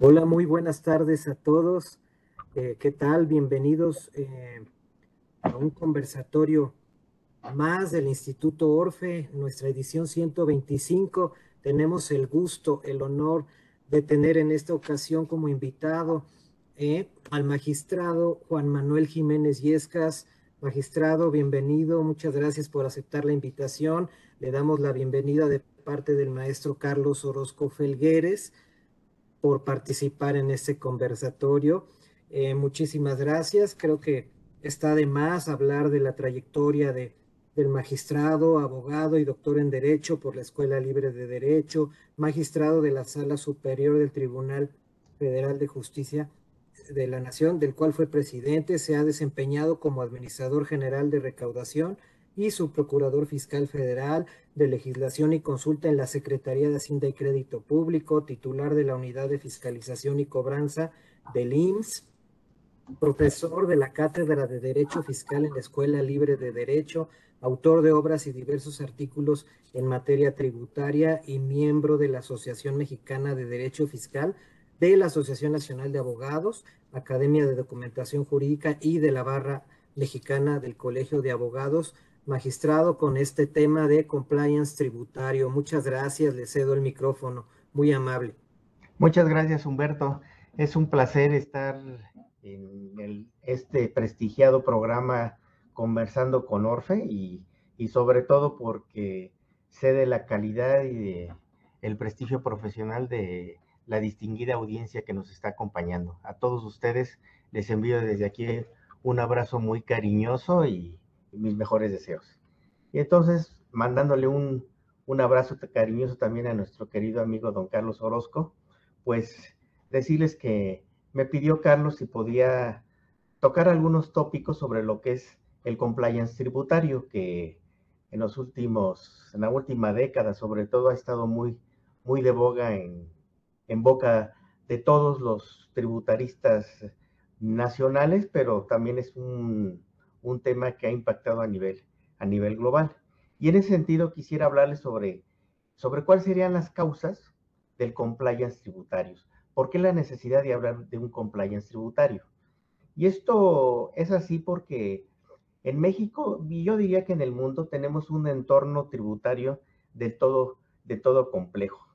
Hola, muy buenas tardes a todos. Eh, ¿Qué tal? Bienvenidos eh, a un conversatorio más del Instituto Orfe, nuestra edición 125. Tenemos el gusto, el honor de tener en esta ocasión como invitado eh, al magistrado Juan Manuel Jiménez Yescas. Magistrado, bienvenido. Muchas gracias por aceptar la invitación. Le damos la bienvenida de parte del maestro Carlos Orozco Felgueres por participar en este conversatorio. Eh, muchísimas gracias. Creo que está de más hablar de la trayectoria de, del magistrado, abogado y doctor en Derecho por la Escuela Libre de Derecho, magistrado de la Sala Superior del Tribunal Federal de Justicia de la Nación, del cual fue presidente, se ha desempeñado como administrador general de recaudación y su procurador fiscal federal de legislación y consulta en la Secretaría de Hacienda y Crédito Público, titular de la Unidad de Fiscalización y Cobranza del IMSS, profesor de la Cátedra de Derecho Fiscal en la Escuela Libre de Derecho, autor de obras y diversos artículos en materia tributaria y miembro de la Asociación Mexicana de Derecho Fiscal, de la Asociación Nacional de Abogados, Academia de Documentación Jurídica y de la Barra Mexicana del Colegio de Abogados, magistrado con este tema de compliance tributario. Muchas gracias, le cedo el micrófono, muy amable. Muchas gracias, Humberto. Es un placer estar en este prestigiado programa conversando con Orfe y, y, sobre todo porque sé de la calidad y de el prestigio profesional de la distinguida audiencia que nos está acompañando. A todos ustedes les envío desde aquí un abrazo muy cariñoso y mis mejores deseos. Y entonces, mandándole un, un abrazo cariñoso también a nuestro querido amigo don Carlos Orozco, pues decirles que me pidió Carlos si podía tocar algunos tópicos sobre lo que es el compliance tributario, que en los últimos, en la última década sobre todo ha estado muy, muy de boga en, en boca de todos los tributaristas nacionales, pero también es un, un tema que ha impactado a nivel, a nivel global. Y en ese sentido quisiera hablarles sobre, sobre cuáles serían las causas del compliance tributario. ¿Por qué la necesidad de hablar de un compliance tributario? Y esto es así porque en México, y yo diría que en el mundo, tenemos un entorno tributario de todo, de todo complejo.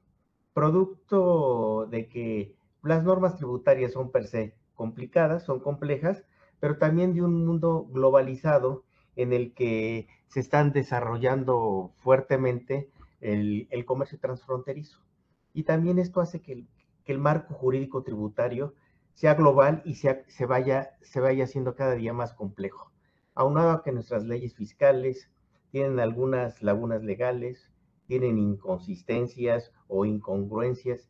Producto de que las normas tributarias son per se complicadas, son complejas, pero también de un mundo globalizado en el que se están desarrollando fuertemente el, comercio transfronterizo. Y también esto hace que el, marco jurídico tributario sea global y se, vaya, se vaya haciendo cada día más complejo. Aunado a que nuestras leyes fiscales tienen algunas lagunas legales, tienen inconsistencias o incongruencias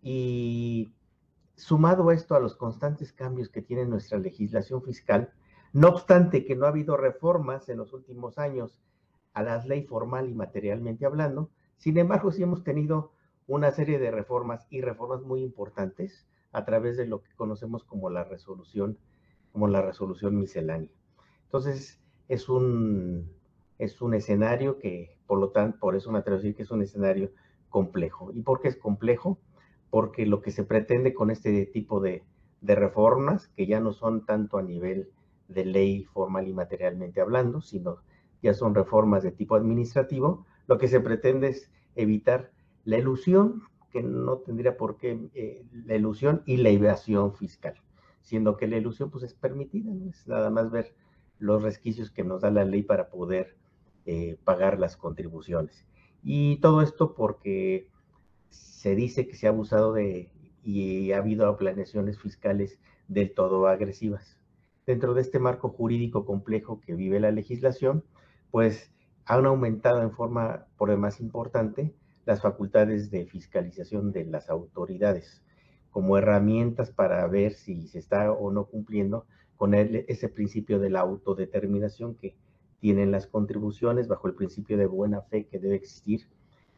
y Sumado esto a los constantes cambios que tiene nuestra legislación fiscal, no obstante que no ha habido reformas en los últimos años a la ley formal y materialmente hablando, sin embargo sí hemos tenido una serie de reformas y reformas muy importantes a través de lo que conocemos como la resolución, como la resolución miscelánea. Entonces, es un, es un escenario que, por lo tanto, por eso me atrevo a decir que es un escenario complejo. ¿Y por qué es complejo? Porque lo que se pretende con este tipo de, reformas, que ya no son tanto a nivel de ley formal y materialmente hablando, sino ya son reformas de tipo administrativo, lo que se pretende es evitar la ilusión, que no tendría por qué, eh, la ilusión y la evasión fiscal, siendo que la ilusión pues es permitida, ¿no? es nada más ver los resquicios que nos da la ley para poder eh, pagar las contribuciones. Y todo esto porque se dice que se ha abusado de y ha habido planeaciones fiscales del todo agresivas. Dentro de este marco jurídico complejo que vive la legislación, pues han aumentado en forma por demás importante las facultades de fiscalización de las autoridades como herramientas para ver si se está o no cumpliendo con ese principio de la autodeterminación que tienen las contribuciones bajo el principio de buena fe que debe existir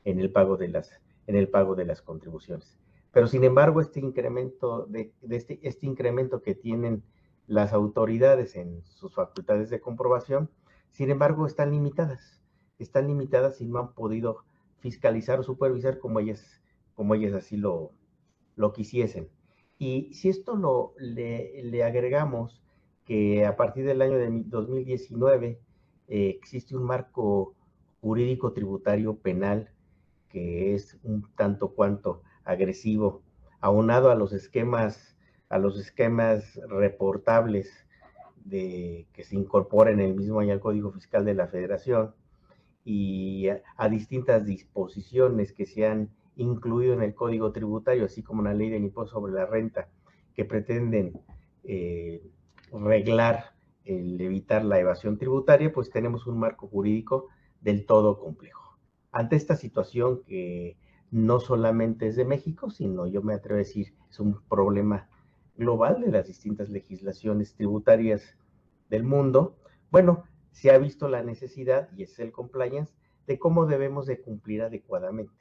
en el pago de las en el pago de las contribuciones. Pero sin embargo, este incremento, de, este, este incremento que tienen las autoridades en sus facultades de comprobación, sin embargo, están limitadas. Están limitadas y no han podido fiscalizar o supervisar como ellas, como ellas así lo, lo quisiesen. Y si esto lo, le, agregamos que a partir del año de 2019 eh, existe un marco jurídico tributario penal que es un tanto cuanto agresivo, aunado a los esquemas, a los esquemas reportables de, que se incorporan en el mismo año al Código Fiscal de la Federación y a, distintas disposiciones que se han incluido en el Código Tributario, así como la ley del impuesto sobre la renta, que pretenden eh, reglar el evitar la evasión tributaria, pues tenemos un marco jurídico del todo complejo. Ante esta situación que no solamente es de México, sino yo me atrevo a decir, es un problema global de las distintas legislaciones tributarias del mundo, bueno, se ha visto la necesidad, y es el compliance, de cómo debemos de cumplir adecuadamente.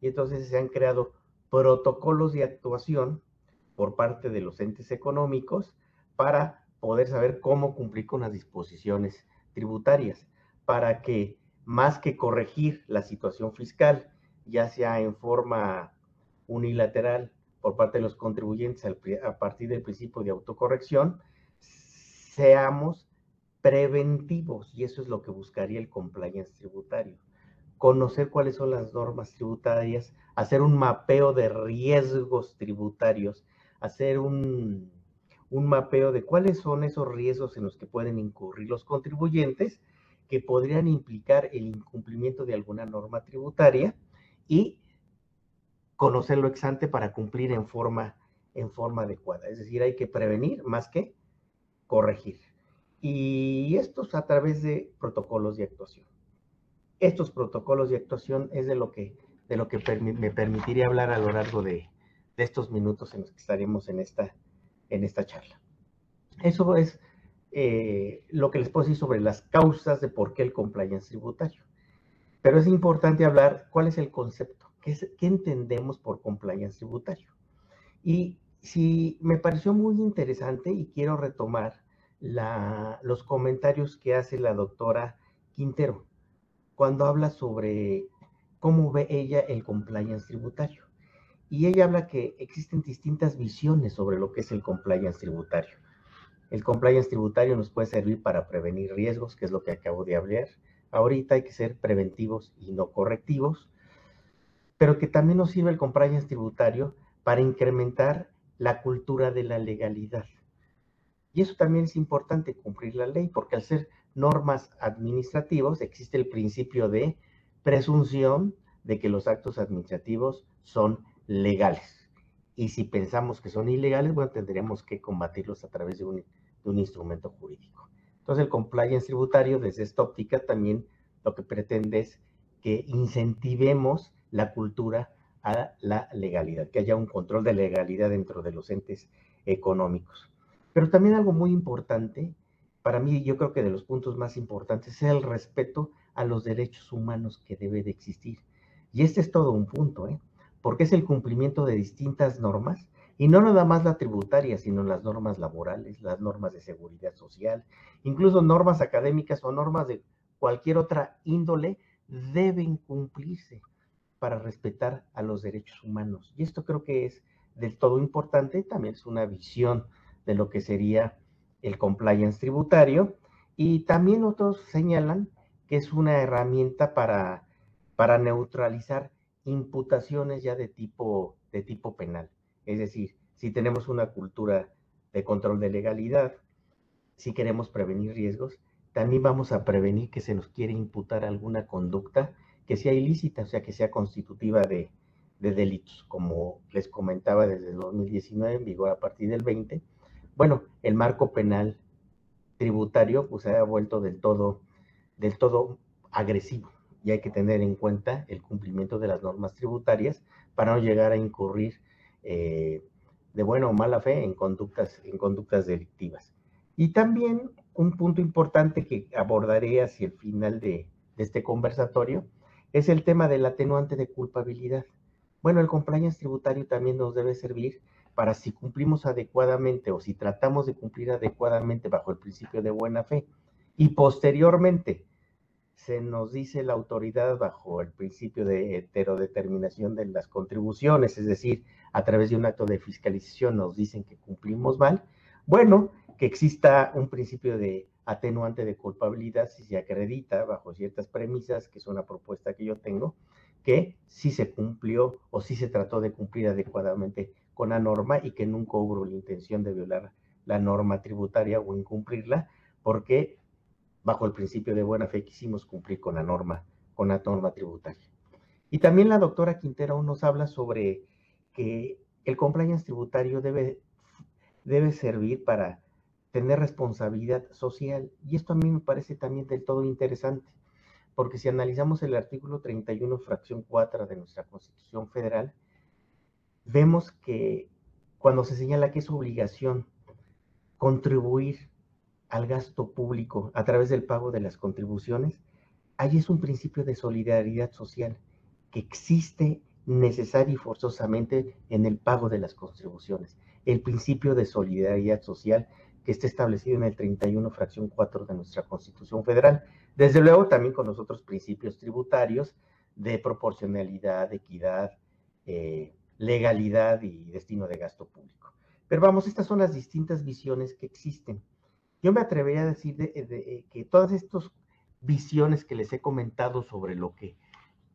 Y entonces se han creado protocolos de actuación por parte de los entes económicos para poder saber cómo cumplir con las disposiciones tributarias, para que más que corregir la situación fiscal, ya sea en forma unilateral por parte de los contribuyentes a partir del principio de autocorrección, seamos preventivos y eso es lo que buscaría el compliance tributario. Conocer cuáles son las normas tributarias, hacer un mapeo de riesgos tributarios, hacer un, un mapeo de cuáles son esos riesgos en los que pueden incurrir los contribuyentes que podrían implicar el incumplimiento de alguna norma tributaria y conocerlo ex ante para cumplir en forma, en forma adecuada. Es decir, hay que prevenir más que corregir. Y estos a través de protocolos de actuación. Estos protocolos de actuación es de lo que, de lo que me permitiría hablar a lo largo de, estos minutos en los que estaremos en esta, en esta charla. Eso es eh, lo que les puedo decir sobre las causas de por qué el compliance tributario. Pero es importante hablar cuál es el concepto, qué, entendemos por compliance tributario. Y si me pareció muy interesante y quiero retomar los comentarios que hace la doctora Quintero cuando habla sobre cómo ve ella el compliance tributario. Y ella habla que existen distintas visiones sobre lo que es el compliance tributario. El compliance tributario nos puede servir para prevenir riesgos, que es lo que acabo de hablar, Ahorita hay que ser preventivos y no correctivos, pero que también nos sirve el compliance tributario para incrementar la cultura de la legalidad. Y eso también es importante, cumplir la ley, porque al ser normas administrativos existe el principio de presunción de que los actos administrativos son legales. Y si pensamos que son ilegales, bueno, tendríamos que combatirlos a través de un, de un instrumento jurídico. Entonces, el compliance tributario, desde esta óptica, también lo que pretende es que incentivemos la cultura a la legalidad, que haya un control de legalidad dentro de los entes económicos. Pero también algo muy importante, para mí yo creo que de los puntos más importantes, es el respeto a los derechos humanos que debe de existir. Y este es todo un punto, ¿eh? porque es el cumplimiento de distintas normas y no nada más la tributaria, sino las normas laborales, las normas de seguridad social, incluso normas académicas o normas de cualquier otra índole, deben cumplirse para respetar a los derechos humanos. Y esto creo que es del todo importante, también es una visión de lo que sería el compliance tributario. Y también otros señalan que es una herramienta para, para neutralizar imputaciones ya de tipo, de tipo penal. Es decir, si tenemos una cultura de control de legalidad, si queremos prevenir riesgos, también vamos a prevenir que se nos quiere imputar alguna conducta que sea ilícita, o sea, que sea constitutiva de, delitos, como les comentaba desde el 2019, en vigor a partir del 20. Bueno, el marco penal tributario pues se ha vuelto del todo, del todo agresivo y hay que tener en cuenta el cumplimiento de las normas tributarias para no llegar a incurrir eh, de buena o mala fe en conductas, en conductas delictivas. Y también un punto importante que abordaré hacia el final de, este conversatorio es el tema del atenuante de culpabilidad. Bueno, el compliance tributario también nos debe servir para si cumplimos adecuadamente o si tratamos de cumplir adecuadamente bajo el principio de buena fe y posteriormente se nos dice la autoridad bajo el principio de heterodeterminación de las contribuciones, es decir, a través de un acto de fiscalización nos dicen que cumplimos mal, bueno, que exista un principio de atenuante de culpabilidad si se acredita bajo ciertas premisas, que es una propuesta que yo tengo, que sí se cumplió o sí se trató de cumplir adecuadamente con la norma y que nunca hubo la intención de violar la norma tributaria o incumplirla, porque bajo el principio de buena fe quisimos cumplir con la norma, con la norma tributaria. Y también la doctora Quintero nos habla sobre que el compliance tributario debe, debe servir para tener responsabilidad social. Y esto a mí me parece también del todo interesante, porque si analizamos el artículo 31, fracción 4 de nuestra Constitución Federal, vemos que cuando se señala que es obligación contribuir al gasto público a través del pago de las contribuciones, ahí es un principio de solidaridad social que existe necesaria y forzosamente en el pago de las contribuciones. El principio de solidaridad social que está establecido en el 31, fracción 4 de nuestra Constitución Federal. Desde luego también con los otros principios tributarios de proporcionalidad, equidad, eh, legalidad y destino de gasto público. Pero vamos, estas son las distintas visiones que existen. Yo me atrevería a decir eh, que todas estas visiones que les he comentado sobre lo que,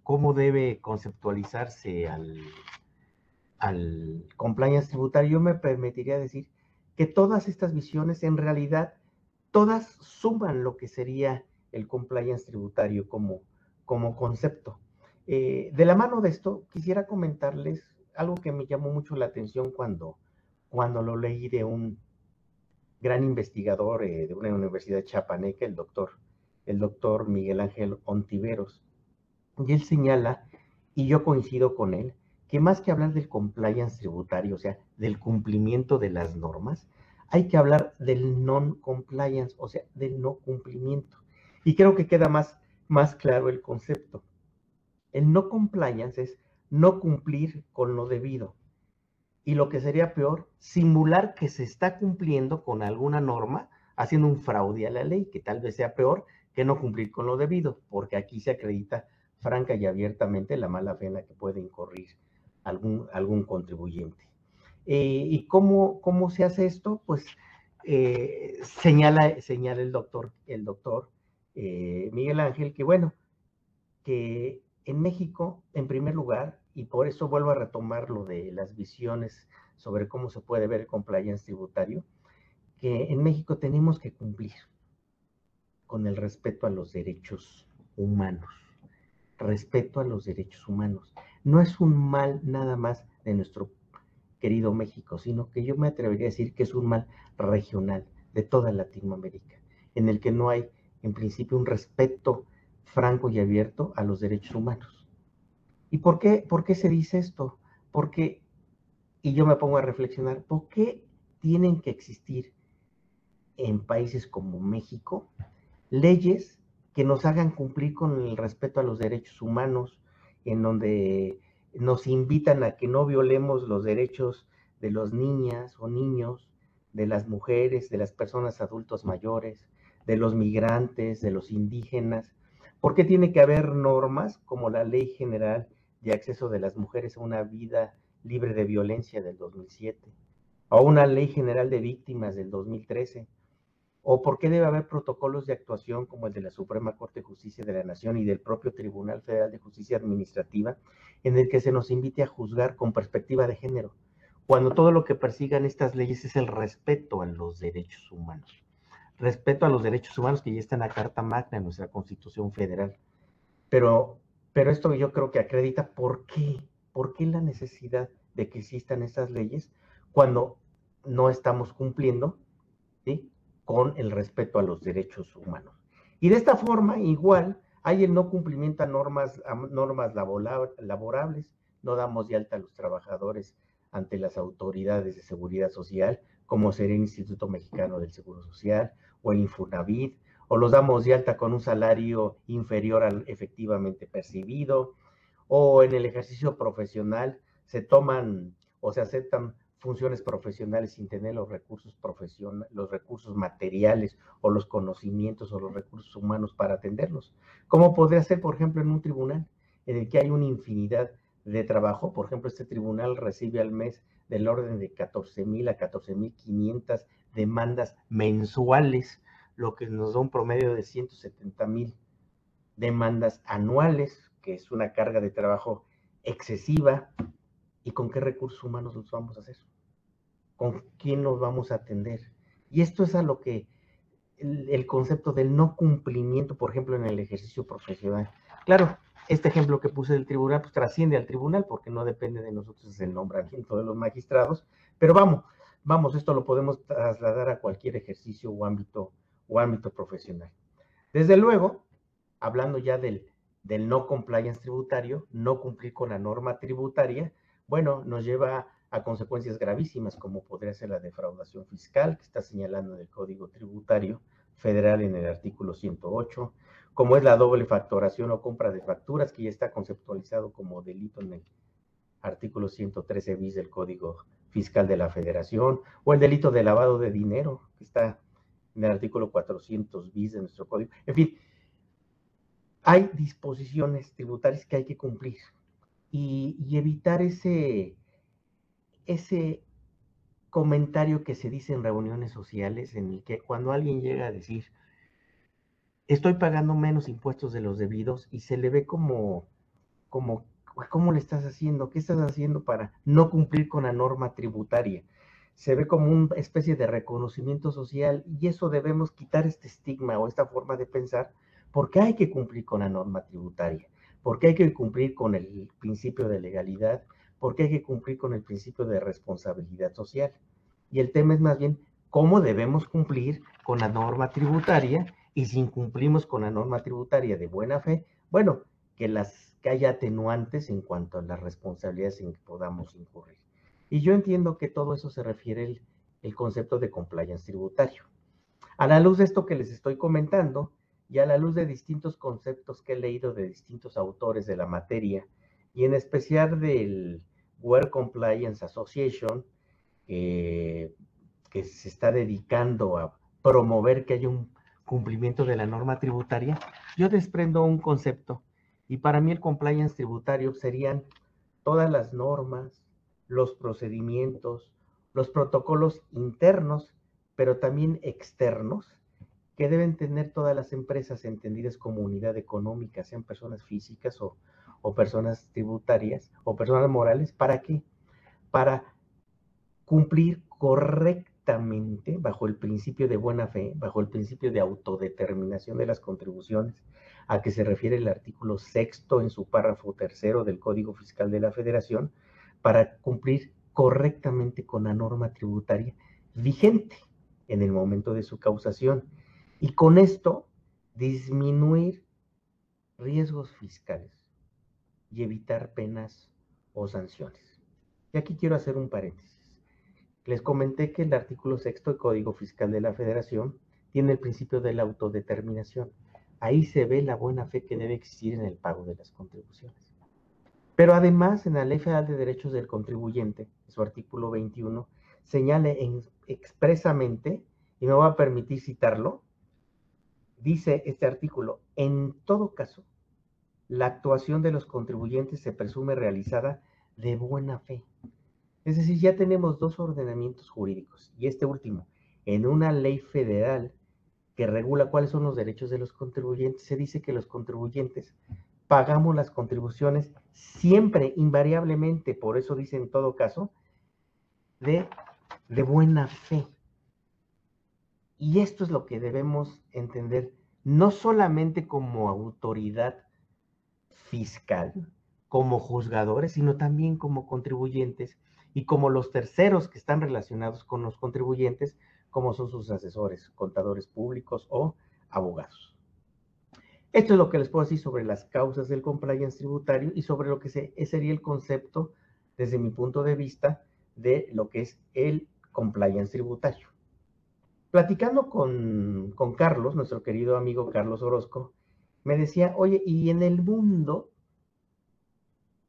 cómo debe conceptualizarse al, al compliance tributario, yo me permitiría decir que todas estas visiones en realidad, todas suman lo que sería el compliance tributario como, como concepto. Eh, de la mano de esto, quisiera comentarles algo que me llamó mucho la atención cuando, cuando lo leí de un gran investigador eh, de una universidad chapaneca, el doctor, el doctor Miguel Ángel Ontiveros. Y él señala, y yo coincido con él, que más que hablar del compliance tributario, o sea, del cumplimiento de las normas, hay que hablar del non-compliance, o sea, del no cumplimiento. Y creo que queda más, más claro el concepto. El no compliance es no cumplir con lo debido. Y lo que sería peor, simular que se está cumpliendo con alguna norma, haciendo un fraude a la ley, que tal vez sea peor que no cumplir con lo debido, porque aquí se acredita franca y abiertamente la mala fe que puede incurrir algún, algún contribuyente. Eh, ¿Y cómo, cómo se hace esto? Pues eh, señala, señala el doctor, el doctor eh, Miguel Ángel que, bueno, que en México, en primer lugar, y por eso vuelvo a retomar lo de las visiones sobre cómo se puede ver el compliance tributario, que en México tenemos que cumplir con el respeto a los derechos humanos. Respeto a los derechos humanos. No es un mal nada más de nuestro querido México, sino que yo me atrevería a decir que es un mal regional de toda Latinoamérica, en el que no hay en principio un respeto franco y abierto a los derechos humanos. ¿Y por qué, por qué se dice esto? Porque, y yo me pongo a reflexionar, ¿por qué tienen que existir en países como México leyes que nos hagan cumplir con el respeto a los derechos humanos, en donde nos invitan a que no violemos los derechos de los niñas o niños, de las mujeres, de las personas adultos mayores, de los migrantes, de los indígenas. ¿Por qué tiene que haber normas como la Ley General de Acceso de las Mujeres a una Vida Libre de Violencia del 2007? O una Ley General de Víctimas del 2013? ¿O por qué debe haber protocolos de actuación como el de la Suprema Corte de Justicia de la Nación y del propio Tribunal Federal de Justicia Administrativa, en el que se nos invite a juzgar con perspectiva de género, cuando todo lo que persigan estas leyes es el respeto a los derechos humanos? Respeto a los derechos humanos que ya está en la Carta Magna en nuestra Constitución Federal. Pero, pero esto yo creo que acredita por qué, por qué la necesidad de que existan estas leyes cuando no estamos cumpliendo, ¿sí? con el respeto a los derechos humanos. Y de esta forma, igual, hay el no cumplimiento a normas, normas laborables, no damos de alta a los trabajadores ante las autoridades de seguridad social, como sería el Instituto Mexicano del Seguro Social o el Infonavit, o los damos de alta con un salario inferior al efectivamente percibido, o en el ejercicio profesional se toman o se aceptan funciones profesionales sin tener los recursos profesionales, los recursos materiales o los conocimientos o los recursos humanos para atenderlos. ¿Cómo podría ser, por ejemplo, en un tribunal en el que hay una infinidad de trabajo? Por ejemplo, este tribunal recibe al mes del orden de 14 mil a 14 mil 500 demandas mensuales, lo que nos da un promedio de 170 mil demandas anuales, que es una carga de trabajo excesiva. ¿Y con qué recursos humanos los vamos a hacer? ¿Con quién nos vamos a atender? Y esto es a lo que el, concepto del no cumplimiento, por ejemplo, en el ejercicio profesional. Claro, este ejemplo que puse del tribunal, pues trasciende al tribunal porque no depende de nosotros, el nombramiento de los magistrados, pero vamos, vamos, esto lo podemos trasladar a cualquier ejercicio o ámbito, o ámbito profesional. Desde luego, hablando ya del, del no compliance tributario, no cumplir con la norma tributaria, bueno, nos lleva a consecuencias gravísimas como podría ser la defraudación fiscal que está señalando en el Código Tributario Federal en el artículo 108, como es la doble factoración o compra de facturas que ya está conceptualizado como delito en el artículo 113 bis del Código Fiscal de la Federación, o el delito de lavado de dinero que está en el artículo 400 bis de nuestro código. En fin, hay disposiciones tributarias que hay que cumplir y, evitar ese, ese comentario que se dice en reuniones sociales en el que cuando alguien llega a decir, estoy pagando menos impuestos de los debidos y se le ve como, como, ¿cómo le estás haciendo? ¿Qué estás haciendo para no cumplir con la norma tributaria? Se ve como una especie de reconocimiento social y eso debemos quitar este estigma o esta forma de pensar porque hay que cumplir con la norma tributaria, porque hay que cumplir con el principio de legalidad, porque hay que cumplir con el principio de responsabilidad social. Y el tema es más bien cómo debemos cumplir con la norma tributaria y si incumplimos con la norma tributaria de buena fe, bueno, que las que haya atenuantes en cuanto a las responsabilidades en que podamos incurrir. Y yo entiendo que todo eso se refiere el, concepto de compliance tributario. A la luz de esto que les estoy comentando, y a la luz de distintos conceptos que he leído de distintos autores de la materia, y en especial del World Compliance Association, que se está dedicando a promover que haya un cumplimiento de la norma tributaria, yo desprendo un concepto. Y para mí el compliance tributario serían todas las normas, los procedimientos, los protocolos internos, pero también externos, que deben tener todas las empresas entendidas como unidad económica, sean personas físicas o, personas tributarias o personas morales. ¿Para qué? Para cumplir correctamente bajo el principio de buena fe, bajo el principio de autodeterminación de las contribuciones, a que se refiere el artículo sexto en su párrafo tercero del Código Fiscal de la Federación, para cumplir correctamente con la norma tributaria vigente en el momento de su causación y con esto disminuir riesgos fiscales y evitar penas o sanciones. Y aquí quiero hacer un paréntesis. Les comenté que el artículo sexto del Código Fiscal de la Federación tiene el principio de la autodeterminación. Ahí se ve la buena fe que debe existir en el pago de las contribuciones. Pero además, en la Ley Federal de Derechos del Contribuyente, su artículo 21, señala expresamente, y me voy a permitir citarlo, dice este artículo, en todo caso, la actuación de los contribuyentes se presume realizada de buena fe. Es decir, ya tenemos dos ordenamientos jurídicos y este último, en una ley federal que regula cuáles son los derechos de los contribuyentes, se dice que los contribuyentes pagamos las contribuciones siempre, invariablemente, por eso dice en todo caso, de, de buena fe. Y esto es lo que debemos entender, no solamente como autoridad fiscal, como juzgadores, sino también como contribuyentes y como los terceros que están relacionados con los contribuyentes, como son sus asesores, contadores públicos o abogados. Esto es lo que les puedo decir sobre las causas del compliance tributario y sobre lo que sería el concepto, desde mi punto de vista, de lo que es el compliance tributario. Platicando con, Carlos, nuestro querido amigo Carlos Orozco, me decía, oye, ¿y en el mundo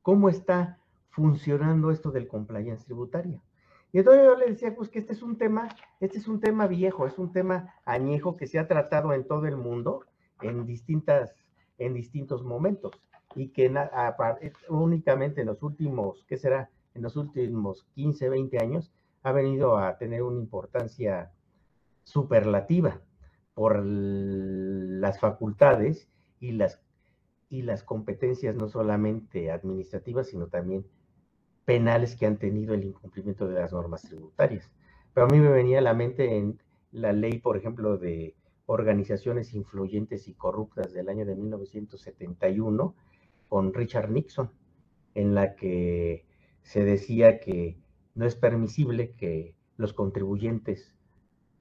cómo está funcionando esto del compliance tributario? Y entonces yo le decía, pues que este es un tema, este es un tema viejo, es un tema añejo que se ha tratado en todo el mundo en distintas, en distintos momentos y que únicamente en los últimos, ¿qué será? En los últimos 15, 20 años ha venido a tener una importancia superlativa por las facultades y las, y las competencias no solamente administrativas, sino también penales que han tenido el incumplimiento de las normas tributarias. Pero a mí me venía a la mente en la ley, por ejemplo, de organizaciones influyentes y corruptas del año de 1971 con Richard Nixon, en la que se decía que no es permisible que los contribuyentes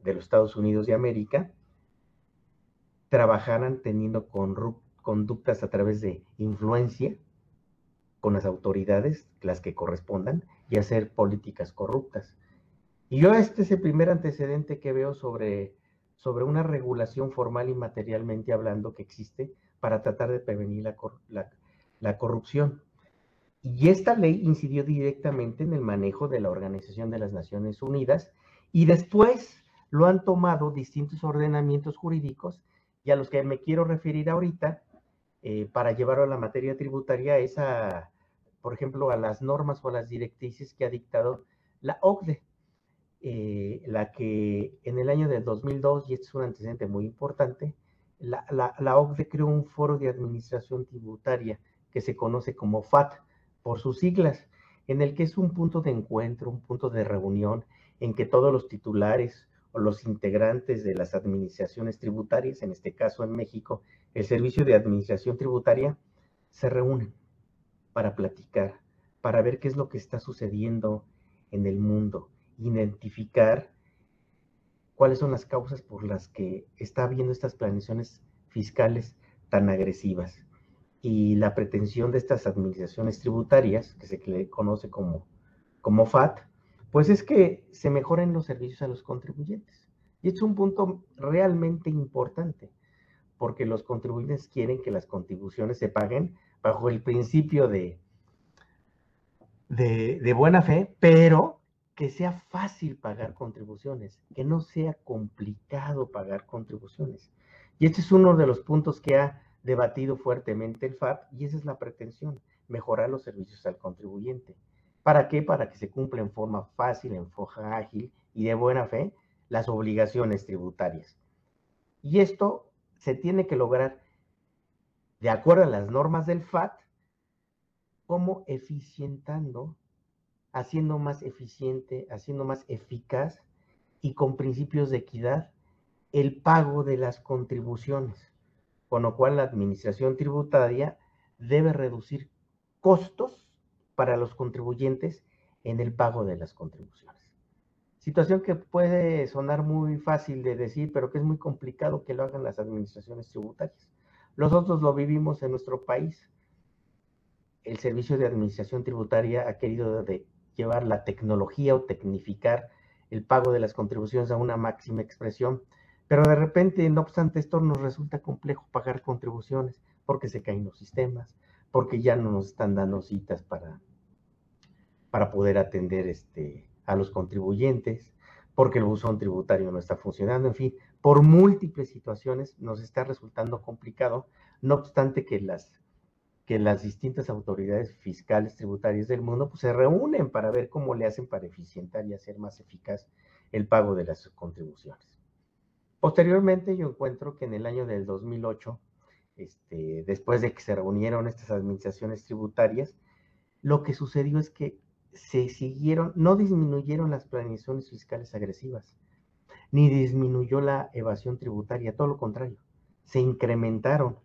de los Estados Unidos de América trabajaran teniendo conductas a través de influencia con las autoridades, las que correspondan, y hacer políticas corruptas. Y yo este es el primer antecedente que veo sobre, sobre una regulación formal y materialmente hablando que existe para tratar de prevenir la, la corrupción. Y esta ley incidió directamente en el manejo de la Organización de las Naciones Unidas y después lo han tomado distintos ordenamientos jurídicos y a los que me quiero referir ahorita eh, para llevarlo a la materia tributaria es a, por ejemplo, a las normas o a las directrices que ha dictado la OCDE, eh, la que en el año del 2002, y este es un antecedente muy importante, la, la, OCDE creó un foro de administración tributaria que se conoce como FAT por sus siglas, en el que es un punto de encuentro, un punto de reunión en que todos los titulares o los integrantes de las administraciones tributarias, en este caso en México, el Servicio de Administración Tributaria, se reúnen para platicar, para ver qué es lo que está sucediendo en el mundo, identificar cuáles son las causas por las que está habiendo estas planeaciones fiscales tan agresivas. Y la pretensión de estas administraciones tributarias, que se conoce como, como FAT, pues es que se mejoren los servicios a los contribuyentes. Y es un punto realmente importante, porque los contribuyentes quieren que las contribuciones se paguen bajo el principio de, de, buena fe, pero que sea fácil pagar contribuciones, que no sea complicado pagar contribuciones. Y este es uno de los puntos que ha debatido fuertemente el FAT y esa es la pretensión, mejorar los servicios al contribuyente. ¿Para qué? Para que se cumpla en forma fácil, en forma ágil y de buena fe las obligaciones tributarias. Y esto se tiene que lograr de acuerdo a las normas del FAT, como eficientando, haciendo más eficiente, haciendo más eficaz y con principios de equidad el pago de las contribuciones, con lo cual la administración tributaria debe reducir costos para los contribuyentes en el pago de las contribuciones. Situación que puede sonar muy fácil de decir, pero que es muy complicado que lo hagan las administraciones tributarias. Nosotros lo vivimos en nuestro país. El Servicio de Administración Tributaria ha querido llevar la tecnología o tecnificar el pago de las contribuciones a una máxima expresión, pero de repente, no obstante esto, nos resulta complejo pagar contribuciones porque se caen los sistemas, porque ya no nos están dando citas para para poder atender este, a los contribuyentes, porque el buzón tributario no está funcionando, en fin, por múltiples situaciones nos está resultando complicado, no obstante que las, que las distintas autoridades fiscales tributarias del mundo pues, se reúnen para ver cómo le hacen para eficientar y hacer más eficaz el pago de las contribuciones. Posteriormente yo encuentro que en el año del 2008, este, después de que se reunieron estas administraciones tributarias, lo que sucedió es que se siguieron, no disminuyeron las planeaciones fiscales agresivas, ni disminuyó la evasión tributaria, todo lo contrario, se incrementaron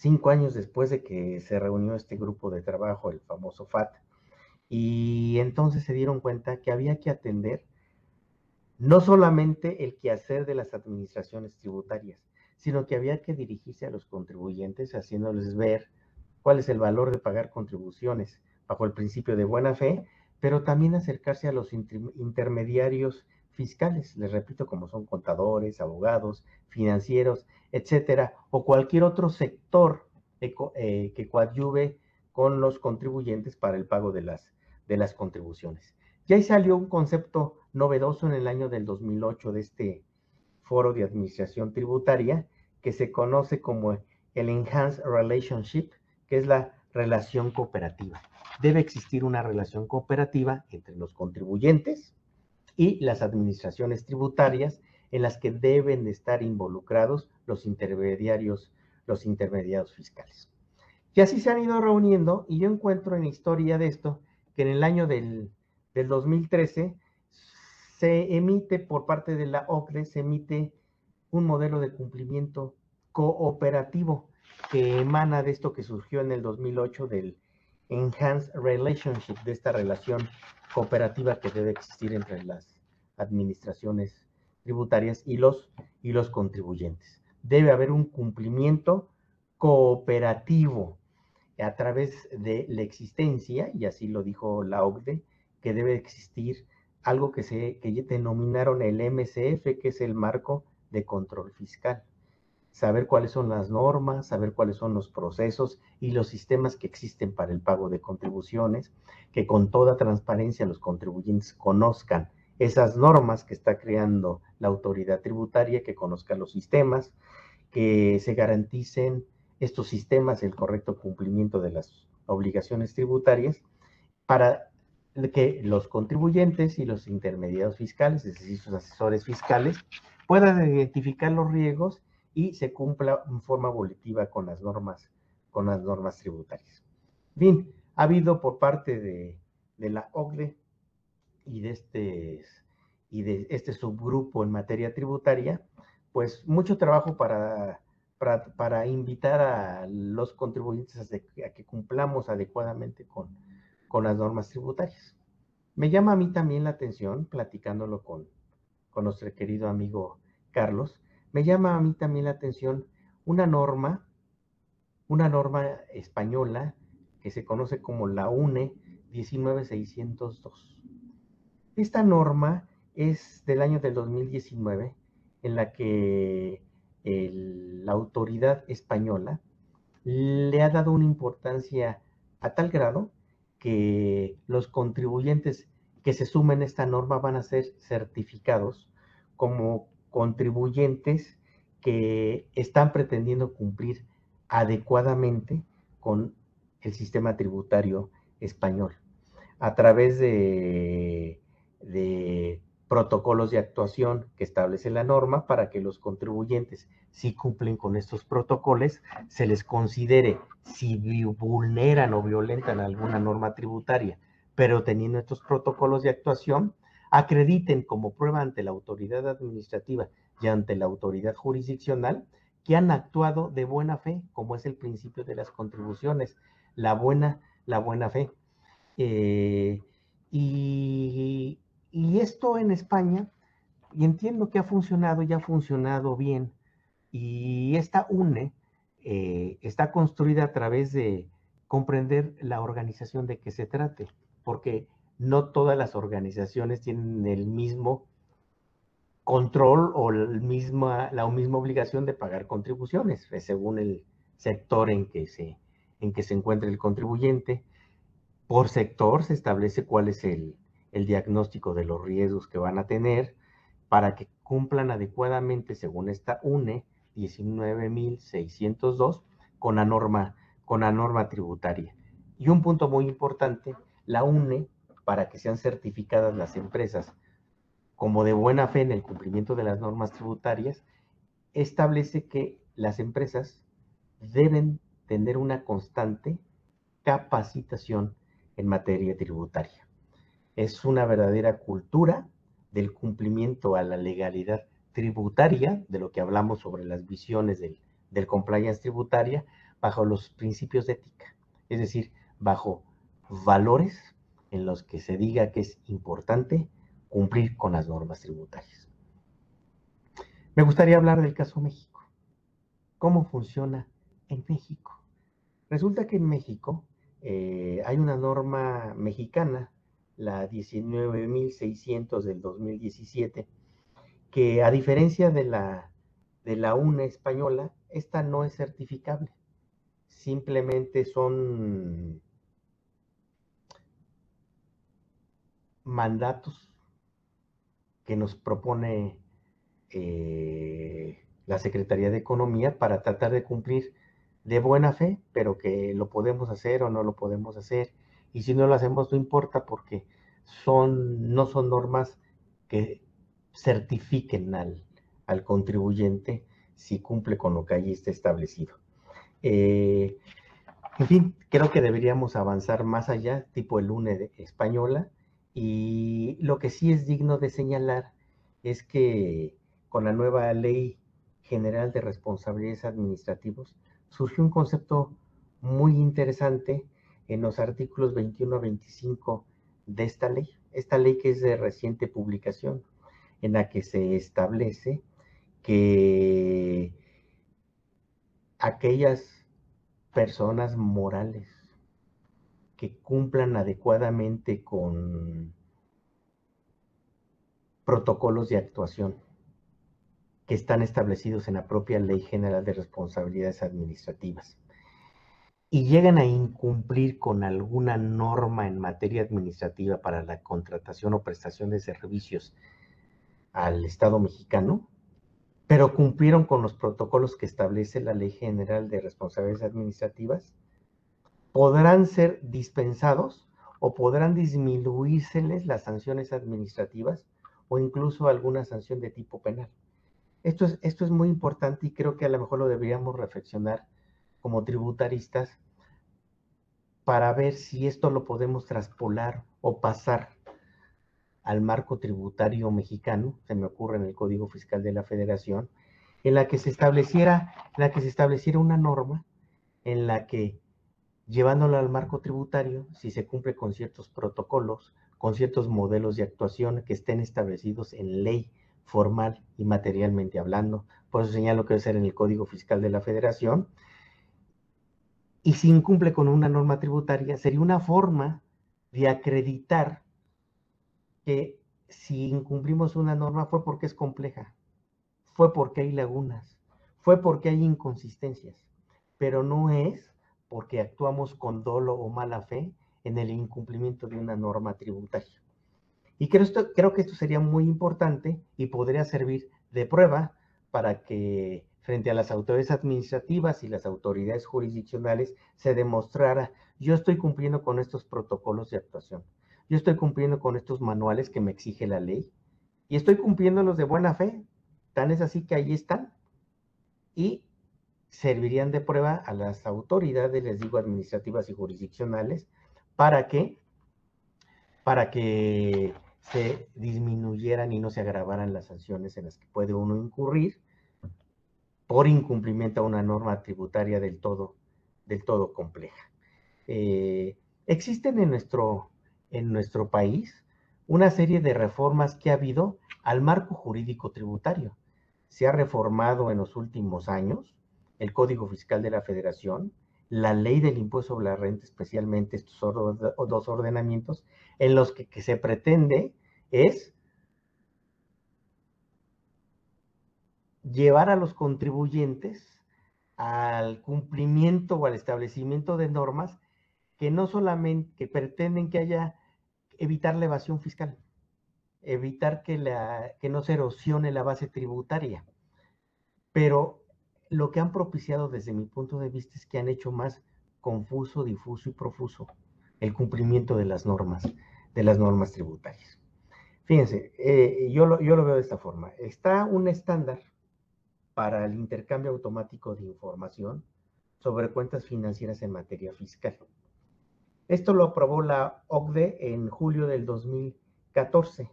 cinco años después de que se reunió este grupo de trabajo, el famoso FAT, y entonces se dieron cuenta que había que atender no solamente el quehacer de las administraciones tributarias, sino que había que dirigirse a los contribuyentes haciéndoles ver cuál es el valor de pagar contribuciones, bajo el principio de buena fe, pero también acercarse a los intermediarios fiscales, les repito, como son contadores, abogados, financieros, etcétera, o cualquier otro sector eh, que coadyuve con los contribuyentes para el pago de las, de las contribuciones. Y ahí salió un concepto novedoso en el año del 2008 de este foro de administración tributaria que se conoce como el Enhanced Relationship, que es la relación cooperativa. Debe existir una relación cooperativa entre los contribuyentes y las administraciones tributarias en las que deben de estar involucrados los intermediarios, los intermediarios fiscales. Y así se han ido reuniendo y yo encuentro en la historia de esto que en el año del, del 2013 se emite por parte de la OCDE, se emite un modelo de cumplimiento cooperativo que emana de esto que surgió en el 2008 del Enhanced Relationship, de esta relación cooperativa que debe existir entre las administraciones tributarias y los, y los contribuyentes. Debe haber un cumplimiento cooperativo a través de la existencia, y así lo dijo la OCDE, que debe existir algo que se que denominaron el MCF, que es el marco de control fiscal. Saber cuáles son las normas, saber cuáles son los procesos y los sistemas que existen para el pago de contribuciones, que con toda transparencia los contribuyentes conozcan esas normas que está creando la autoridad tributaria, que conozcan los sistemas, que se garanticen estos sistemas el correcto cumplimiento de las obligaciones tributarias para que los contribuyentes y los intermediarios fiscales, es decir, sus asesores fiscales, puedan identificar los riesgos y se cumpla en forma volitiva con las normas, con las normas tributarias. Bien, ha habido por parte de, la OCDE y de, este, y de este subgrupo en materia tributaria, pues mucho trabajo para, para, invitar a los contribuyentes a, que cumplamos adecuadamente con, con las normas tributarias. Me llama a mí también la atención, platicándolo con, con nuestro querido amigo Carlos, me llama a mí también la atención una norma, una norma española que se conoce como la UNE 19602. Esta norma es del año del 2019 en la que la autoridad española le ha dado una importancia a tal grado que los contribuyentes que se sumen a esta norma van a ser certificados como contribuyentes que están pretendiendo cumplir adecuadamente con el sistema tributario español. A través de, protocolos de actuación que establece la norma para que los contribuyentes, si cumplen con estos protocolos, se les considere si vulneran o violentan alguna norma tributaria, pero teniendo estos protocolos de actuación, acrediten como prueba ante la autoridad administrativa y ante la autoridad jurisdiccional que han actuado de buena fe, como es el principio de las contribuciones, la buena, la buena fe. Eh, y, esto en España, y entiendo que ha funcionado y ha funcionado bien, y esta UNE eh, está construida a través de comprender la organización de que se trate, porque no todas las organizaciones tienen el mismo control o el misma, la misma obligación de pagar contribuciones, según el sector en que, se, en que se encuentre el contribuyente. Por sector se establece cuál es el, el diagnóstico de los riesgos que van a tener para que cumplan adecuadamente, según esta UNE 19.602, con la norma, con la norma tributaria. Y un punto muy importante, la UNE para que sean certificadas las empresas como de buena fe en el cumplimiento de las normas tributarias, establece que las empresas deben tener una constante capacitación en materia tributaria. Es una verdadera cultura del cumplimiento a la legalidad tributaria, de lo que hablamos sobre las visiones del, del compliance tributaria, bajo los principios de ética, es decir, bajo valores en los que se diga que es importante cumplir con las normas tributarias. Me gustaría hablar del caso México. ¿Cómo funciona en México? Resulta que en México eh, hay una norma mexicana, la 19.600 del 2017, que a diferencia de la, de la UNE española, esta no es certificable. Simplemente son mandatos que nos propone eh, la Secretaría de Economía para tratar de cumplir de buena fe, pero que lo podemos hacer o no lo podemos hacer. Y si no lo hacemos, no importa porque son, no son normas que certifiquen al, al contribuyente si cumple con lo que allí está establecido. Eh, en fin, creo que deberíamos avanzar más allá, tipo el UNE española, y lo que sí es digno de señalar es que con la nueva Ley General de Responsabilidades Administrativas surgió un concepto muy interesante en los artículos 21 a 25 de esta ley. Esta ley que es de reciente publicación, en la que se establece que aquellas personas morales que cumplan adecuadamente con protocolos de actuación que están establecidos en la propia Ley General de Responsabilidades Administrativas y llegan a incumplir con alguna norma en materia administrativa para la contratación o prestación de servicios al Estado mexicano, pero cumplieron con los protocolos que establece la Ley General de Responsabilidades Administrativas, podrán ser dispensados o podrán disminuírseles las sanciones administrativas o incluso alguna sanción de tipo penal. Esto es, esto es muy importante y creo que a lo mejor lo deberíamos reflexionar como tributaristas para ver si esto lo podemos traspolar o pasar al marco tributario mexicano, se me ocurre en el Código Fiscal de la Federación, en la que se estableciera, en la que se estableciera una norma en la que llevándolo al marco tributario, si se cumple con ciertos protocolos, con ciertos modelos de actuación que estén establecidos en ley formal y materialmente hablando, por eso señalo que debe ser en el Código Fiscal de la Federación, y si incumple con una norma tributaria, sería una forma de acreditar que si incumplimos una norma fue porque es compleja, fue porque hay lagunas, fue porque hay inconsistencias, pero no es porque actuamos con dolo o mala fe en el incumplimiento de una norma tributaria. Y creo, que esto sería muy importante y podría servir de prueba para que frente a las autoridades administrativas y las autoridades jurisdiccionales se demostrara, yo estoy cumpliendo con estos protocolos de actuación, yo estoy cumpliendo con estos manuales que me exige la ley y estoy cumpliéndolos de buena fe. Tan es así que ahí están y servirían de prueba a las autoridades, les digo, administrativas y jurisdiccionales, para que, para que se disminuyeran y no se agravaran las sanciones en las que puede uno incurrir por incumplimiento a una norma tributaria del todo, del todo compleja. Eh, existen en nuestro, en nuestro país una serie de reformas que ha habido al marco jurídico tributario. Se ha reformado en los últimos años el Código Fiscal de la Federación, la ley del impuesto sobre la renta, especialmente estos dos ordenamientos, en los que, que se pretende es llevar a los contribuyentes al cumplimiento o al establecimiento de normas que no solamente que pretenden que haya evitar la evasión fiscal, evitar que, la, que no se erosione la base tributaria. Pero lo que han propiciado desde mi punto de vista es que han hecho más confuso, difuso y profuso el cumplimiento de las normas, de las normas tributarias. Fíjense, eh, yo, lo, yo lo veo de esta forma. Está un estándar para el intercambio automático de información sobre cuentas financieras en materia fiscal. Esto lo aprobó la OCDE en julio del 2014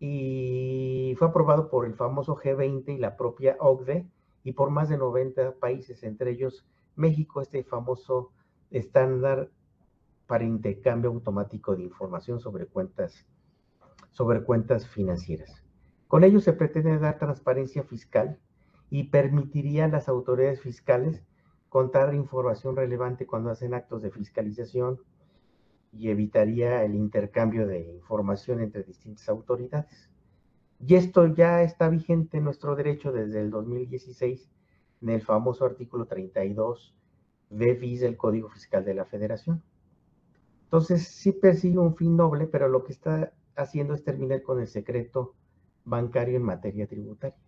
y fue aprobado por el famoso G20 y la propia OCDE y por más de 90 países, entre ellos México, este famoso estándar para intercambio automático de información sobre cuentas, sobre cuentas financieras. Con ello se pretende dar transparencia fiscal y permitiría a las autoridades fiscales contar información relevante cuando hacen actos de fiscalización y evitaría el intercambio de información entre distintas autoridades. Y esto ya está vigente en nuestro derecho desde el 2016 en el famoso artículo 32 de FIS del Código Fiscal de la Federación. Entonces, sí persigue un fin noble, pero lo que está haciendo es terminar con el secreto bancario en materia tributaria.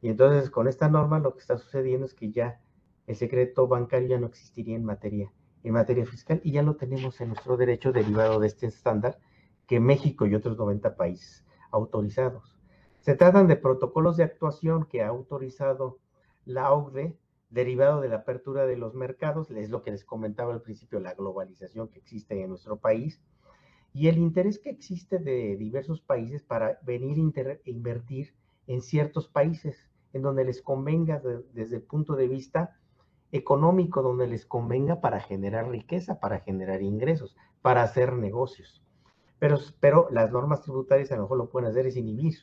Y entonces con esta norma lo que está sucediendo es que ya el secreto bancario ya no existiría en materia, en materia fiscal y ya lo tenemos en nuestro derecho derivado de este estándar que México y otros 90 países autorizados. Se tratan de protocolos de actuación que ha autorizado la OCDE derivado de la apertura de los mercados, es lo que les comentaba al principio, la globalización que existe en nuestro país y el interés que existe de diversos países para venir a invertir en ciertos países en donde les convenga desde el punto de vista económico, donde les convenga para generar riqueza, para generar ingresos, para hacer negocios. Pero, las normas tributarias a lo mejor lo pueden hacer es inhibir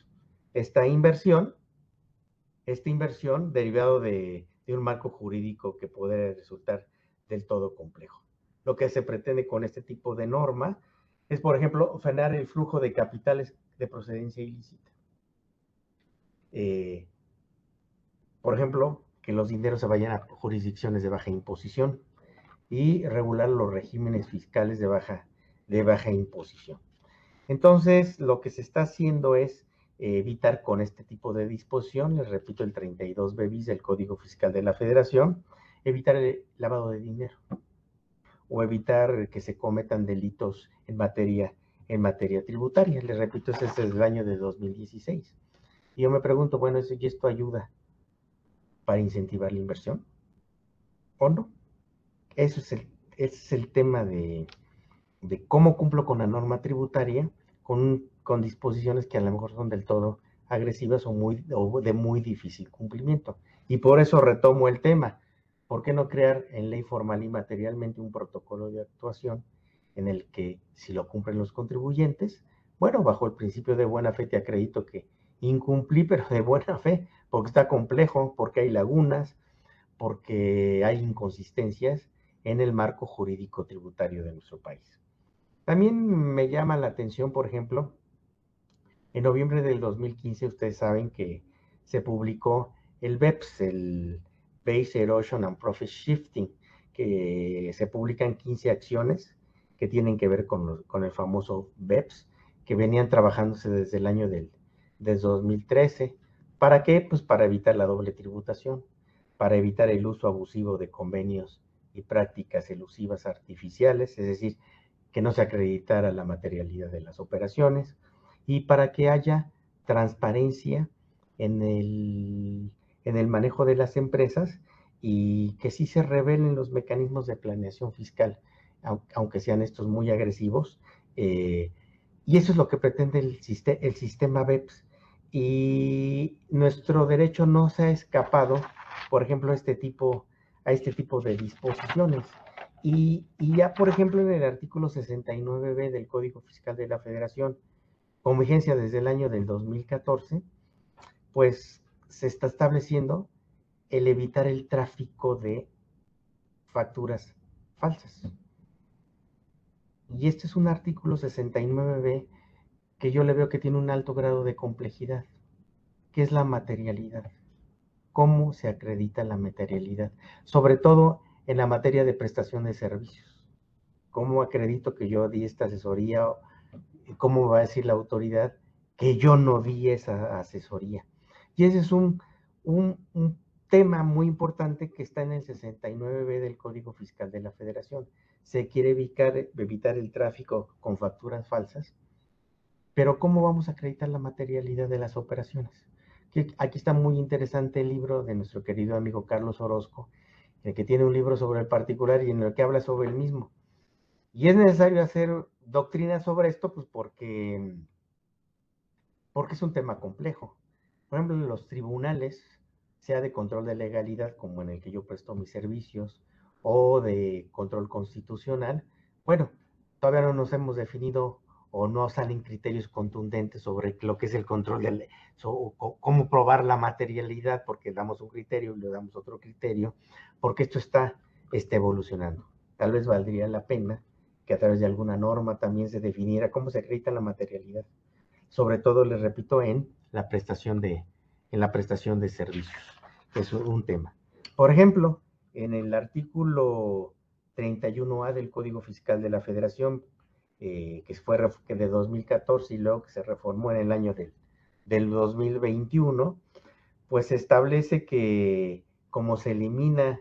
esta inversión, esta inversión derivado de, un marco jurídico que puede resultar del todo complejo. Lo que se pretende con este tipo de norma es, por ejemplo, frenar el flujo de capitales de procedencia ilícita. Eh, por ejemplo, que los dineros se vayan a jurisdicciones de baja imposición y regular los regímenes fiscales de baja, de baja imposición. Entonces, lo que se está haciendo es evitar con este tipo de disposición, les repito, el 32 bis del Código Fiscal de la Federación, evitar el lavado de dinero o evitar que se cometan delitos en materia, en materia tributaria. Les repito, ese es el año de 2016. Y yo me pregunto, bueno, ¿y esto ayuda para incentivar la inversión? ¿O no? Eso es el, ese es el tema de, de cómo cumplo con la norma tributaria con, con disposiciones que a lo mejor son del todo agresivas o, muy, o de muy difícil cumplimiento. Y por eso retomo el tema. ¿Por qué no crear en ley formal y materialmente un protocolo de actuación en el que si lo cumplen los contribuyentes, bueno, bajo el principio de buena fe te acredito que incumplí, pero de buena fe, porque está complejo, porque hay lagunas, porque hay inconsistencias en el marco jurídico tributario de nuestro país. También me llama la atención, por ejemplo, en noviembre del 2015 ustedes saben que se publicó el BEPS, el Base Erosion and Profit Shifting, que se publican 15 acciones que tienen que ver con, el famoso BEPS, que venían trabajándose desde el año del, 2013. ¿Para qué? Pues para evitar la doble tributación, para evitar el uso abusivo de convenios y prácticas elusivas artificiales, es decir, que no se acreditara la materialidad de las operaciones y para que haya transparencia en el, en el manejo de las empresas y que sí se revelen los mecanismos de planeación fiscal, aunque sean estos muy agresivos. Eh, y eso es lo que pretende el, el sistema BEPS. Y nuestro derecho no se ha escapado, por ejemplo, a este tipo, a este tipo de disposiciones. Y, ya, por ejemplo, en el artículo 69b del Código Fiscal de la Federación, con vigencia desde el año del 2014, pues se está estableciendo el evitar el tráfico de facturas falsas. Y este es un artículo 69b que yo le veo que tiene un alto grado de complejidad, que es la materialidad. ¿Cómo se acredita la materialidad? Sobre todo en la materia de prestación de servicios. ¿Cómo acredito que yo di esta asesoría? ¿Cómo va a decir la autoridad que yo no di esa asesoría? Y ese es un, un, tema muy importante que está en el 69B del Código Fiscal de la Federación. Se quiere evitar, evitar el tráfico con facturas falsas, pero ¿cómo vamos a acreditar la materialidad de las operaciones? Aquí está muy interesante el libro de nuestro querido amigo Carlos Orozco, que tiene un libro sobre el particular y en el que habla sobre el mismo. Y es necesario hacer doctrina sobre esto, pues porque, porque es un tema complejo. Por ejemplo, los tribunales, sea de control de legalidad, como en el que yo presto mis servicios, o de control constitucional, bueno, todavía no nos hemos definido o no salen criterios contundentes sobre lo que es el control de o cómo probar la materialidad, porque damos un criterio y le damos otro criterio, porque esto está, está evolucionando. Tal vez valdría la pena que a través de alguna norma también se definiera cómo se acredita la materialidad. Sobre todo, les repito, en la prestación de, en la prestación de servicios. Es un tema. Por ejemplo, en el artículo 31A del Código Fiscal de la Federación eh, que fue que de 2014 y luego que se reformó en el año del, del 2021, pues establece que como se elimina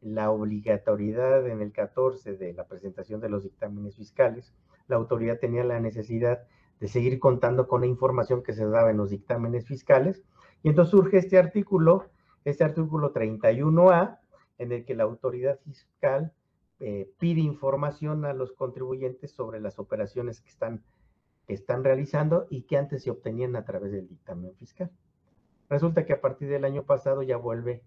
la obligatoriedad en el 14 de la presentación de los dictámenes fiscales, la autoridad tenía la necesidad de seguir contando con la información que se daba en los dictámenes fiscales. Y entonces surge este artículo, este artículo 31A, en el que la autoridad fiscal eh, pide información a los contribuyentes sobre las operaciones que están, que están realizando y que antes se obtenían a través del dictamen fiscal. Resulta que a partir del año pasado ya vuelve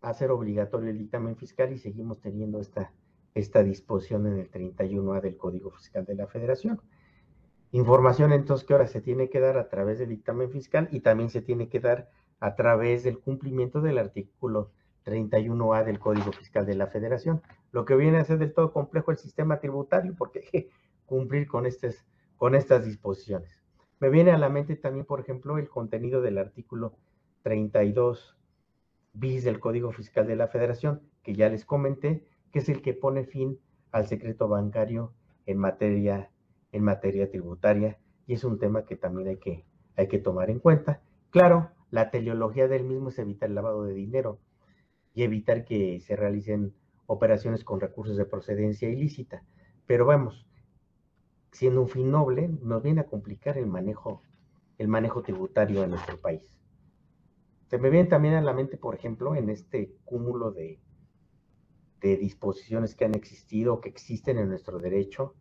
a ser obligatorio el dictamen fiscal y seguimos teniendo esta, esta disposición en el 31A del Código Fiscal de la Federación. Información entonces que ahora se tiene que dar a través del dictamen fiscal y también se tiene que dar a través del cumplimiento del artículo 31A del Código Fiscal de la Federación, lo que viene a ser del todo complejo el sistema tributario porque cumplir con, con estas disposiciones. Me viene a la mente también, por ejemplo, el contenido del artículo 32 bis del Código Fiscal de la Federación, que ya les comenté, que es el que pone fin al secreto bancario en materia, en materia tributaria, y es un tema que también hay que, hay que tomar en cuenta. Claro, la teleología del mismo es evitar el lavado de dinero, y evitar que se realicen operaciones con recursos de procedencia ilícita. Pero vamos, siendo un fin noble, nos viene a complicar el manejo, el manejo tributario en nuestro país. Se me viene también a la mente, por ejemplo, en este cúmulo de, de disposiciones que han existido que existen en nuestro derecho,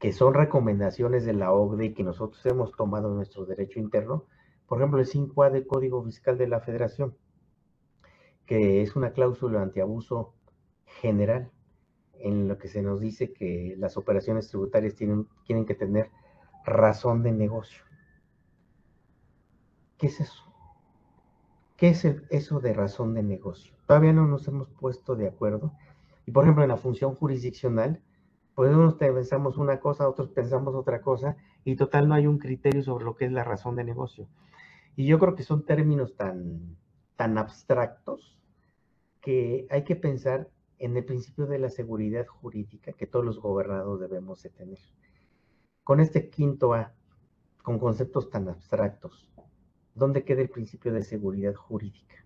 que son recomendaciones de la OCDE y que nosotros hemos tomado nuestro derecho interno, por ejemplo, el 5A del Código Fiscal de la Federación, que es una cláusula antiabuso general en lo que se nos dice que las operaciones tributarias tienen, tienen que tener razón de negocio. ¿Qué es eso? ¿Qué es eso de razón de negocio? Todavía no nos hemos puesto de acuerdo. Y por ejemplo, en la función jurisdiccional, pues unos pensamos una cosa, otros pensamos otra cosa, y total no hay un criterio sobre lo que es la razón de negocio. Y yo creo que son términos tan, tan abstractos que hay que pensar en el principio de la seguridad jurídica que todos los gobernados debemos de tener. Con este quinto A, con conceptos tan abstractos, ¿dónde queda el principio de seguridad jurídica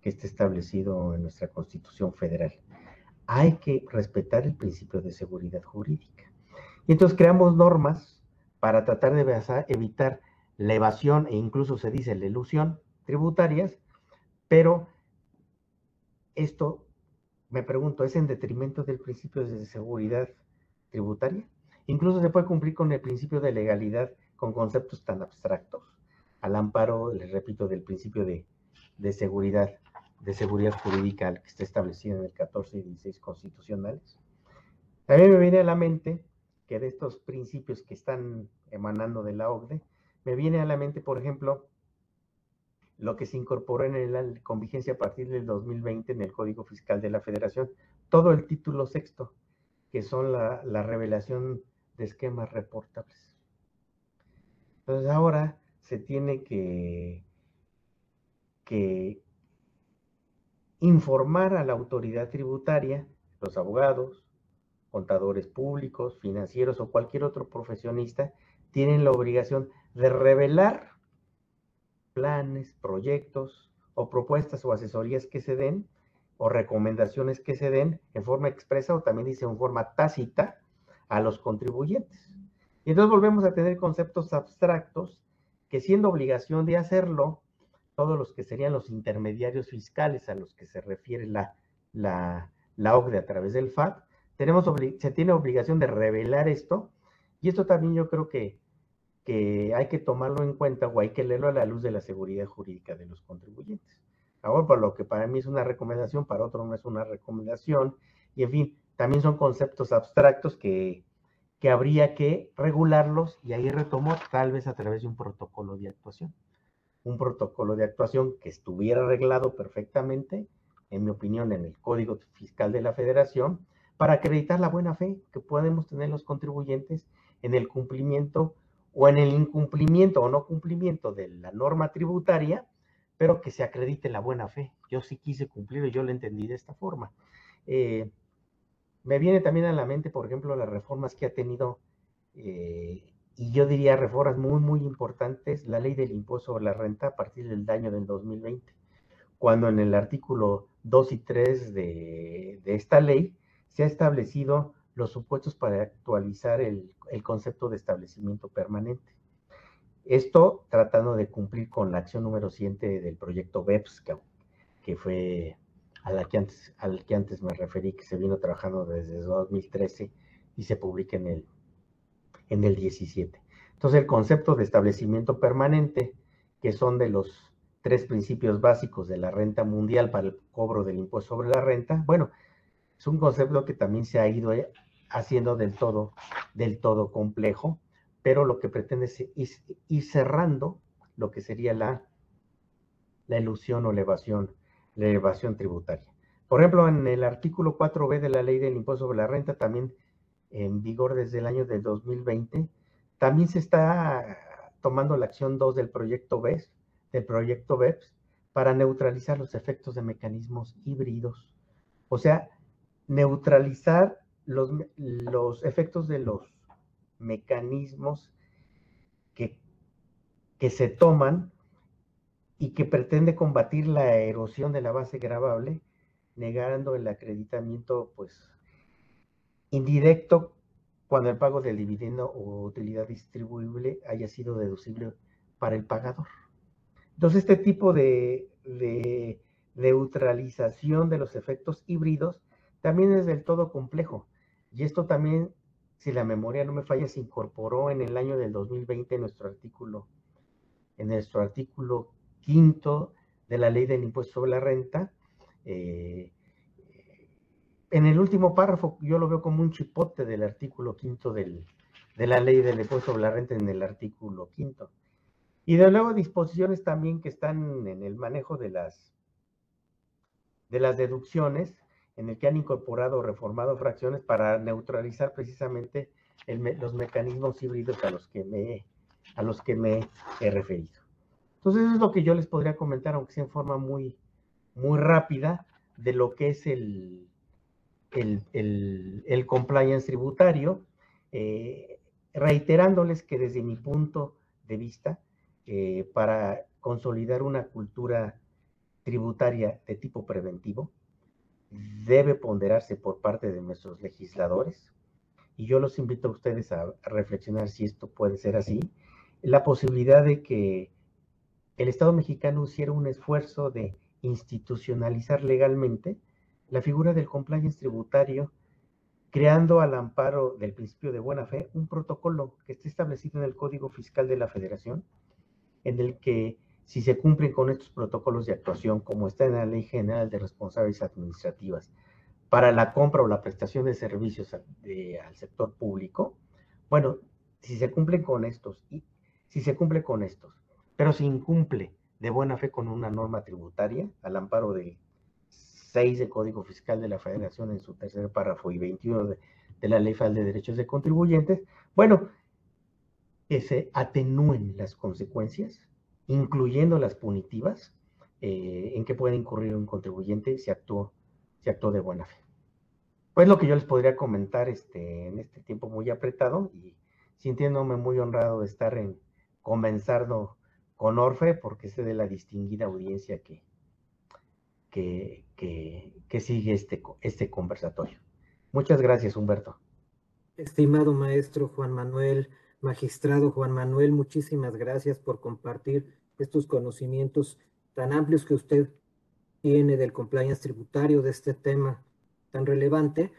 que está establecido en nuestra Constitución Federal? Hay que respetar el principio de seguridad jurídica. Y entonces creamos normas para tratar de evitar la evasión e incluso se dice la ilusión tributarias, pero esto, me pregunto, ¿es en detrimento del principio de seguridad tributaria? Incluso se puede cumplir con el principio de legalidad con conceptos tan abstractos, al amparo, les repito, del principio de, seguridad, de seguridad jurídica que está establecido en el 14 y 16 constitucionales. También me viene a la mente que de estos principios que están emanando de la OCDE, me viene a la mente, por ejemplo, lo que se incorporó en el, con vigencia a partir del 2020 en el Código Fiscal de la Federación, todo el título sexto, que son la, revelación de esquemas reportables. Entonces ahora se tiene que, que informar a la autoridad tributaria, los abogados, contadores públicos, financieros o cualquier otro profesionista, tienen la obligación de revelar planes, proyectos o propuestas o asesorías que se den o recomendaciones que se den en forma expresa o también dice en forma tácita a los contribuyentes. Y entonces volvemos a tener conceptos abstractos que siendo obligación de hacerlo, todos los que serían los intermediarios fiscales a los que se refiere la, la, la OCDE a través del FAT, tenemos se tiene obligación de revelar esto y esto también yo creo que que hay que tomarlo en cuenta o hay que leerlo a la luz de la seguridad jurídica de los contribuyentes. Ahora, por lo que para mí es una recomendación, para otro no es una recomendación, y en fin, también son conceptos abstractos que, que habría que regularlos y ahí retomo tal vez a través de un protocolo de actuación. Un protocolo de actuación que estuviera arreglado perfectamente, en mi opinión, en el Código Fiscal de la Federación, para acreditar la buena fe que podemos tener los contribuyentes en el cumplimiento o en el incumplimiento o no cumplimiento de la norma tributaria, pero que se acredite la buena fe. Yo sí quise cumplir y yo lo entendí de esta forma. Eh, me viene también a la mente, por ejemplo, las reformas que ha tenido eh, y yo diría reformas muy, muy importantes, la ley del impuesto sobre la renta a partir del año del 2020, cuando en el artículo 2 y 3 de, de esta ley se ha establecido los supuestos para actualizar el, el concepto de establecimiento permanente. Esto tratando de cumplir con la acción número 7 del proyecto BEPS, que, que fue a la que antes, al que antes me referí, que se vino trabajando desde 2013 y se publica en el, en el 17. Entonces, el concepto de establecimiento permanente, que son de los tres principios básicos de la renta mundial para el cobro del impuesto sobre la renta, bueno, es un concepto que también se ha ido eh, haciendo del todo, del todo complejo, pero lo que pretende es ir cerrando lo que sería la, la ilusión o elevación, la elevación tributaria. Por ejemplo, en el artículo 4b de la ley del impuesto sobre la renta, también en vigor desde el año de 2020, también se está tomando la acción 2 del proyecto BES, del proyecto BEPS, para neutralizar los efectos de mecanismos híbridos. O sea, neutralizar los, los efectos de los mecanismos que, que se toman y que pretende combatir la erosión de la base gravable, negando el acreditamiento, pues, indirecto cuando el pago del dividendo o utilidad distribuible haya sido deducible para el pagador. Entonces, este tipo de, de neutralización de los efectos híbridos también es del todo complejo. Y esto también, si la memoria no me falla, se incorporó en el año del 2020 en nuestro artículo, en nuestro artículo quinto de la ley del impuesto sobre la renta, eh, en el último párrafo yo lo veo como un chipote del artículo quinto del, de la ley del impuesto sobre la renta en el artículo quinto. Y de luego disposiciones también que están en el manejo de las, de las deducciones, en el que han incorporado o reformado fracciones para neutralizar precisamente los mecanismos híbridos a los que me, a los que me he referido. Entonces, eso es lo que yo les podría comentar, aunque sea en forma muy, muy rápida, de lo que es el, el, compliance tributario, eh, reiterándoles que desde mi punto de vista, eh, para consolidar una cultura tributaria de tipo preventivo, debe ponderarse por parte de nuestros legisladores, y yo los invito a ustedes a, reflexionar si esto puede ser así, la posibilidad de que el Estado mexicano hiciera un esfuerzo de institucionalizar legalmente la figura del compliance tributario, creando al amparo del principio de buena fe un protocolo que esté establecido en el Código Fiscal de la Federación, en el que si se cumplen con estos protocolos de actuación, como está en la Ley General de Responsabilidades Administrativas, para la compra o la prestación de servicios al sector público, bueno, si se cumplen con estos, y si se cumple con estos, pero se incumple de buena fe con una norma tributaria al amparo del 6 del Código Fiscal de la Federación en su tercer párrafo y 21 de, la Ley Federal de Derechos de Contribuyentes, bueno, que se atenúen las consecuencias, incluyendo las punitivas, eh, en que puede incurrir un contribuyente si actuó, si actuó de buena fe. Pues lo que yo les podría comentar este, en este tiempo muy apretado y sintiéndome muy honrado de estar en conversando con Orfe, porque sé de la distinguida audiencia que, que, que, sigue este, este conversatorio. Muchas gracias, Humberto. Estimado maestro Juan Manuel, magistrado Juan Manuel, muchísimas gracias por compartir estos conocimientos tan amplios que usted tiene del compliance tributario, de este tema tan relevante.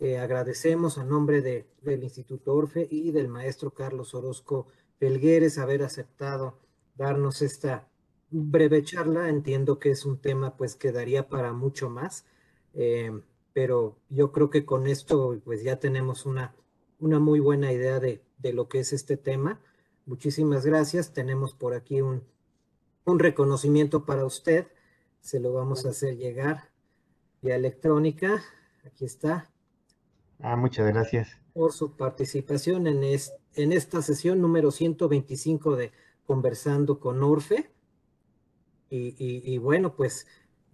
Eh, agradecemos a nombre de, del Instituto Orfe y del maestro Carlos Orozco Pelgueres haber aceptado darnos esta breve charla. Entiendo que es un tema pues que daría para mucho más, eh, pero yo creo que con esto pues ya tenemos una, una muy buena idea de, de lo que es este tema. Muchísimas gracias. Tenemos por aquí un, un reconocimiento para usted. Se lo vamos a hacer llegar vía electrónica. Aquí está. Ah, muchas gracias. Por su participación en, en esta sesión número 125 de Conversando con Orfe. Y, bueno, pues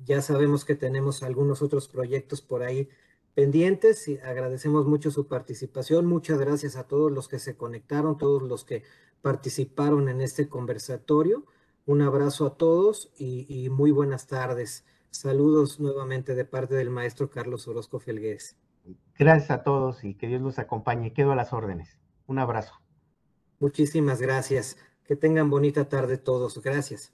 ya sabemos que tenemos algunos otros proyectos por ahí pendientes y agradecemos mucho su participación. Muchas gracias a todos los que se conectaron, todos los que participaron en este conversatorio. Un abrazo a todos y, muy buenas tardes. Saludos nuevamente de parte del maestro Carlos Orozco Felgués. Gracias a todos y que Dios los acompañe. Quedo a las órdenes. Un abrazo. Muchísimas gracias. Que tengan bonita tarde todos. Gracias.